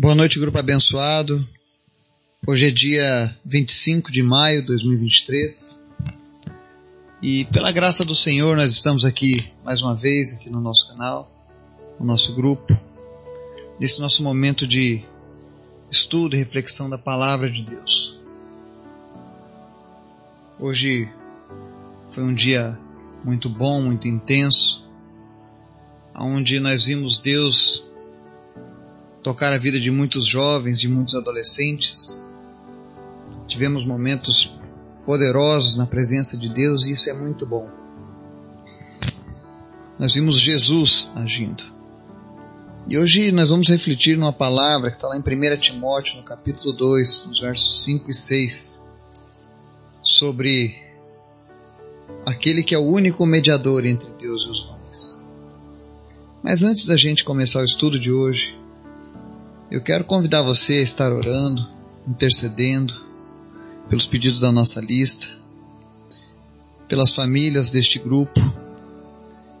Boa noite, grupo abençoado. Hoje é dia 25 de maio de 2023 e pela graça do Senhor nós estamos aqui mais uma vez aqui no nosso canal, no nosso grupo, nesse nosso momento de estudo e reflexão da palavra de Deus. Hoje foi um dia muito bom, muito intenso, onde nós vimos Deus tocar a vida de muitos jovens, de muitos adolescentes. Tivemos momentos poderosos na presença de Deus e isso é muito bom. Nós vimos Jesus agindo. E hoje nós vamos refletir numa palavra que está lá em 1 Timóteo, no capítulo 2, nos versos 5 e 6, sobre aquele que é o único mediador entre Deus e os homens. Mas antes da gente começar o estudo de hoje, eu quero convidar você a estar orando, intercedendo pelos pedidos da nossa lista, pelas famílias deste grupo,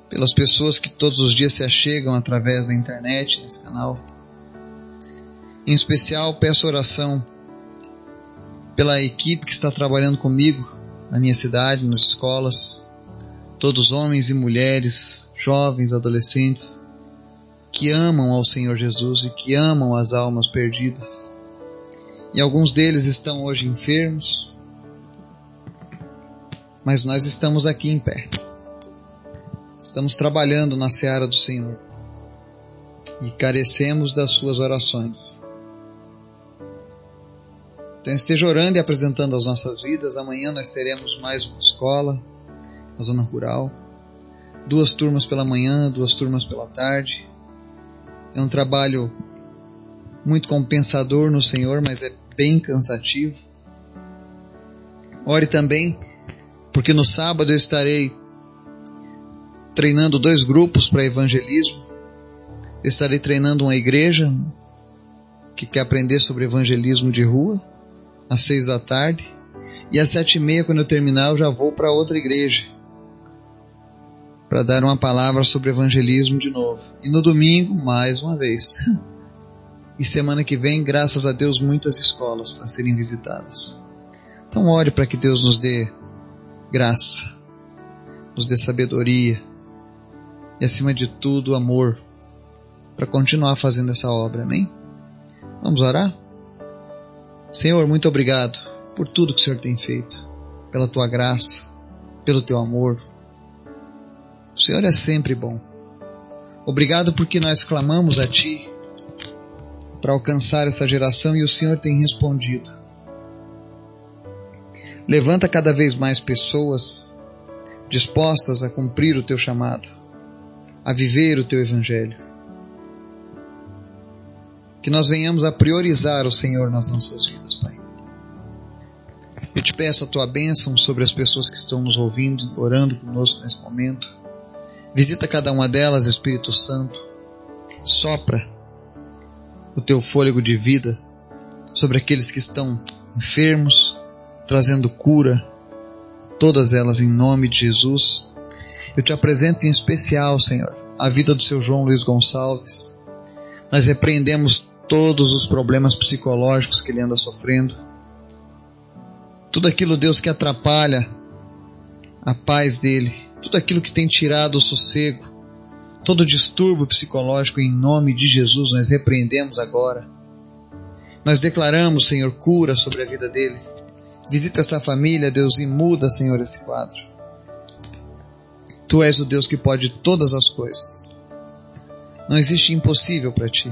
pelas pessoas que todos os dias se achegam através da internet, nesse canal. Em especial, peço oração pela equipe que está trabalhando comigo na minha cidade, nas escolas, todos homens e mulheres, jovens, adolescentes, que amam ao Senhor Jesus e que amam as almas perdidas. E alguns deles estão hoje enfermos, mas nós estamos aqui em pé. Estamos trabalhando na seara do Senhor e carecemos das suas orações. Então esteja orando e apresentando as nossas vidas. Amanhã nós teremos mais uma escola na zona rural. Duas turmas pela manhã, duas turmas pela tarde. É um trabalho muito compensador no Senhor, mas é bem cansativo. Ore também, porque no sábado eu estarei treinando dois grupos para evangelismo. Eu estarei treinando uma igreja que quer aprender sobre evangelismo de rua, às seis da tarde. E às sete e meia, quando eu terminar, eu já vou para outra igreja para dar uma palavra sobre evangelismo de novo. E no domingo, mais uma vez. E semana que vem, graças a Deus, muitas escolas para serem visitadas. Então, ore para que Deus nos dê graça, nos dê sabedoria e, acima de tudo, amor para continuar fazendo essa obra. Amém? Vamos orar? Senhor, muito obrigado por tudo que o Senhor tem feito, pela tua graça, pelo teu amor o Senhor é sempre bom. Obrigado porque nós clamamos a Ti para alcançar essa geração e o Senhor tem respondido. Levanta cada vez mais pessoas dispostas a cumprir o Teu chamado, a viver o Teu Evangelho. Que nós venhamos a priorizar o Senhor nas nossas vidas, Pai. Eu te peço a tua bênção sobre as pessoas que estão nos ouvindo, orando conosco nesse momento. Visita cada uma delas, Espírito Santo. Sopra o teu fôlego de vida sobre aqueles que estão enfermos, trazendo cura, todas elas em nome de Jesus. Eu te apresento em especial, Senhor, a vida do seu João Luiz Gonçalves. Nós repreendemos todos os problemas psicológicos que ele anda sofrendo. Tudo aquilo, Deus, que atrapalha a paz dele, tudo aquilo que tem tirado o sossego, todo distúrbio psicológico, em nome de Jesus, nós repreendemos agora. Nós declaramos, Senhor, cura sobre a vida dele. Visita essa família, Deus, e muda, Senhor, esse quadro. Tu és o Deus que pode todas as coisas. Não existe impossível para ti.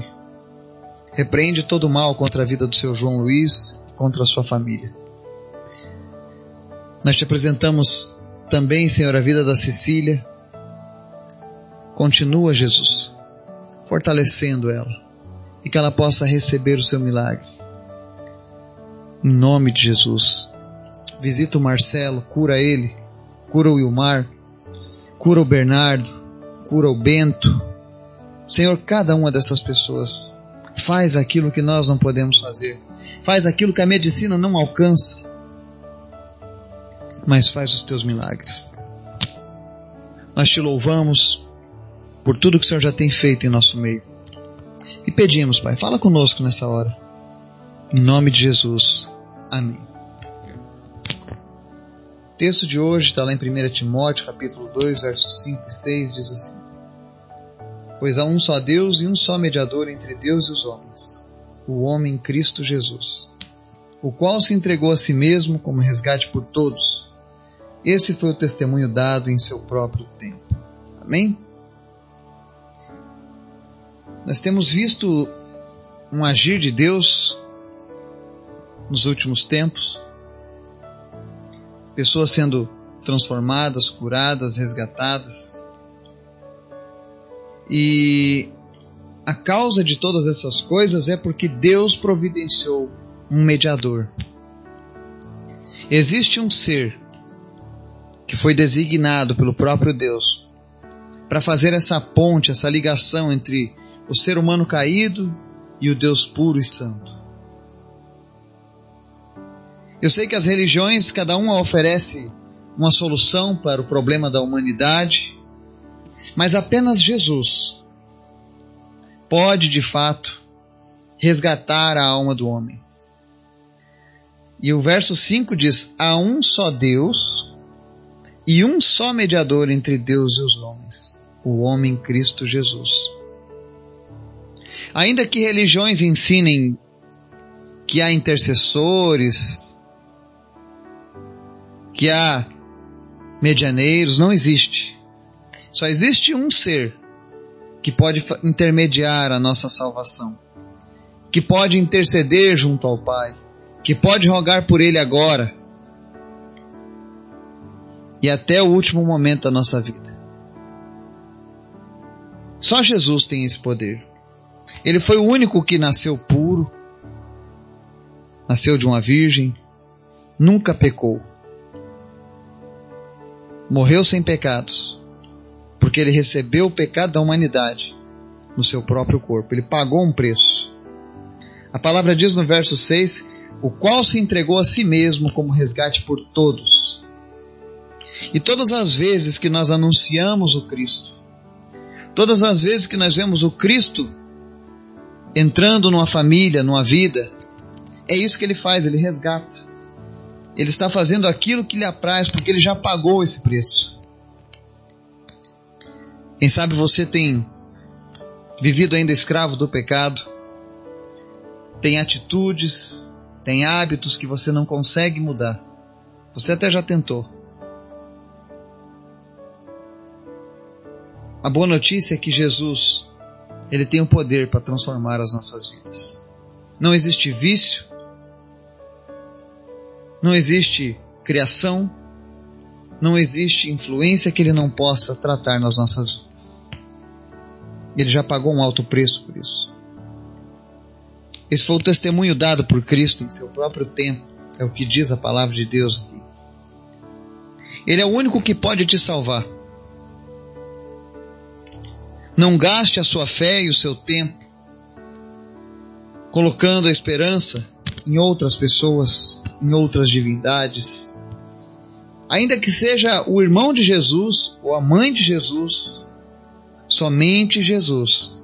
Repreende todo o mal contra a vida do seu João Luiz, contra a sua família. Nós te apresentamos também, Senhor, a vida da Cecília. Continua, Jesus, fortalecendo ela e que ela possa receber o seu milagre. Em nome de Jesus. Visita o Marcelo, cura ele, cura o Wilmar, cura o Bernardo, cura o Bento. Senhor, cada uma dessas pessoas faz aquilo que nós não podemos fazer. Faz aquilo que a medicina não alcança mas faz os teus milagres. Nós te louvamos por tudo que o Senhor já tem feito em nosso meio. E pedimos, Pai, fala conosco nessa hora. Em nome de Jesus. Amém. O texto de hoje está lá em 1 Timóteo, capítulo 2, versos 5 e 6, diz assim: Pois há um só Deus e um só mediador entre Deus e os homens, o homem Cristo Jesus, o qual se entregou a si mesmo como resgate por todos. Esse foi o testemunho dado em seu próprio tempo. Amém? Nós temos visto um agir de Deus nos últimos tempos pessoas sendo transformadas, curadas, resgatadas. E a causa de todas essas coisas é porque Deus providenciou um mediador. Existe um ser que foi designado pelo próprio Deus para fazer essa ponte, essa ligação entre o ser humano caído e o Deus puro e santo. Eu sei que as religiões, cada uma oferece uma solução para o problema da humanidade, mas apenas Jesus pode, de fato, resgatar a alma do homem. E o verso 5 diz: Há um só Deus e um só mediador entre Deus e os homens, o homem Cristo Jesus. Ainda que religiões ensinem que há intercessores, que há medianeiros, não existe. Só existe um ser que pode intermediar a nossa salvação, que pode interceder junto ao Pai, que pode rogar por Ele agora e até o último momento da nossa vida. Só Jesus tem esse poder. Ele foi o único que nasceu puro, nasceu de uma virgem, nunca pecou morreu sem pecados, porque ele recebeu o pecado da humanidade no seu próprio corpo. Ele pagou um preço. A palavra diz no verso 6: o qual se entregou a si mesmo como resgate por todos. E todas as vezes que nós anunciamos o Cristo, todas as vezes que nós vemos o Cristo entrando numa família, numa vida, é isso que ele faz, ele resgata. Ele está fazendo aquilo que lhe apraz, porque ele já pagou esse preço. Quem sabe você tem vivido ainda escravo do pecado, tem atitudes, tem hábitos que você não consegue mudar. Você até já tentou. A boa notícia é que Jesus, ele tem o poder para transformar as nossas vidas. Não existe vício, não existe criação, não existe influência que ele não possa tratar nas nossas vidas. Ele já pagou um alto preço por isso. Esse foi o testemunho dado por Cristo em seu próprio tempo, é o que diz a palavra de Deus aqui. Ele é o único que pode te salvar. Não gaste a sua fé e o seu tempo colocando a esperança em outras pessoas, em outras divindades. Ainda que seja o irmão de Jesus ou a mãe de Jesus, somente Jesus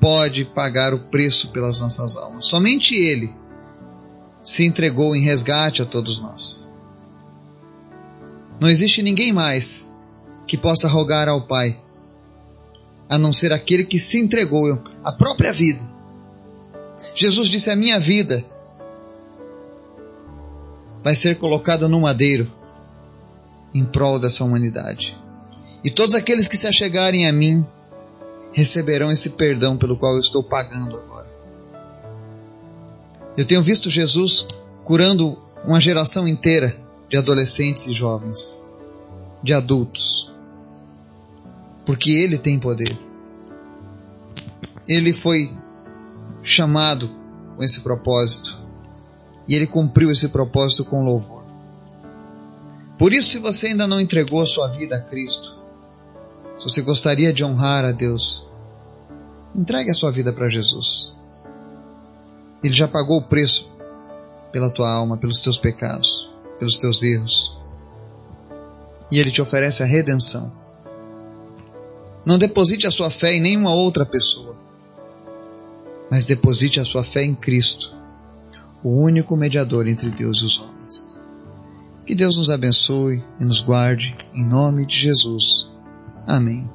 pode pagar o preço pelas nossas almas. Somente Ele se entregou em resgate a todos nós. Não existe ninguém mais que possa rogar ao Pai, a não ser aquele que se entregou a própria vida. Jesus disse: A minha vida vai ser colocada no madeiro em prol dessa humanidade. E todos aqueles que se achegarem a mim receberão esse perdão pelo qual eu estou pagando agora. Eu tenho visto Jesus curando uma geração inteira de adolescentes e jovens, de adultos, porque Ele tem poder. Ele foi chamado com esse propósito e ele cumpriu esse propósito com louvor. Por isso, se você ainda não entregou a sua vida a Cristo, se você gostaria de honrar a Deus, entregue a sua vida para Jesus. Ele já pagou o preço pela tua alma, pelos teus pecados, pelos teus erros. E ele te oferece a redenção. Não deposite a sua fé em nenhuma outra pessoa. mas deposite a sua fé em Cristo, o único mediador entre Deus e os homens. Que Deus nos abençoe e nos guarde, em nome de Jesus. Amém.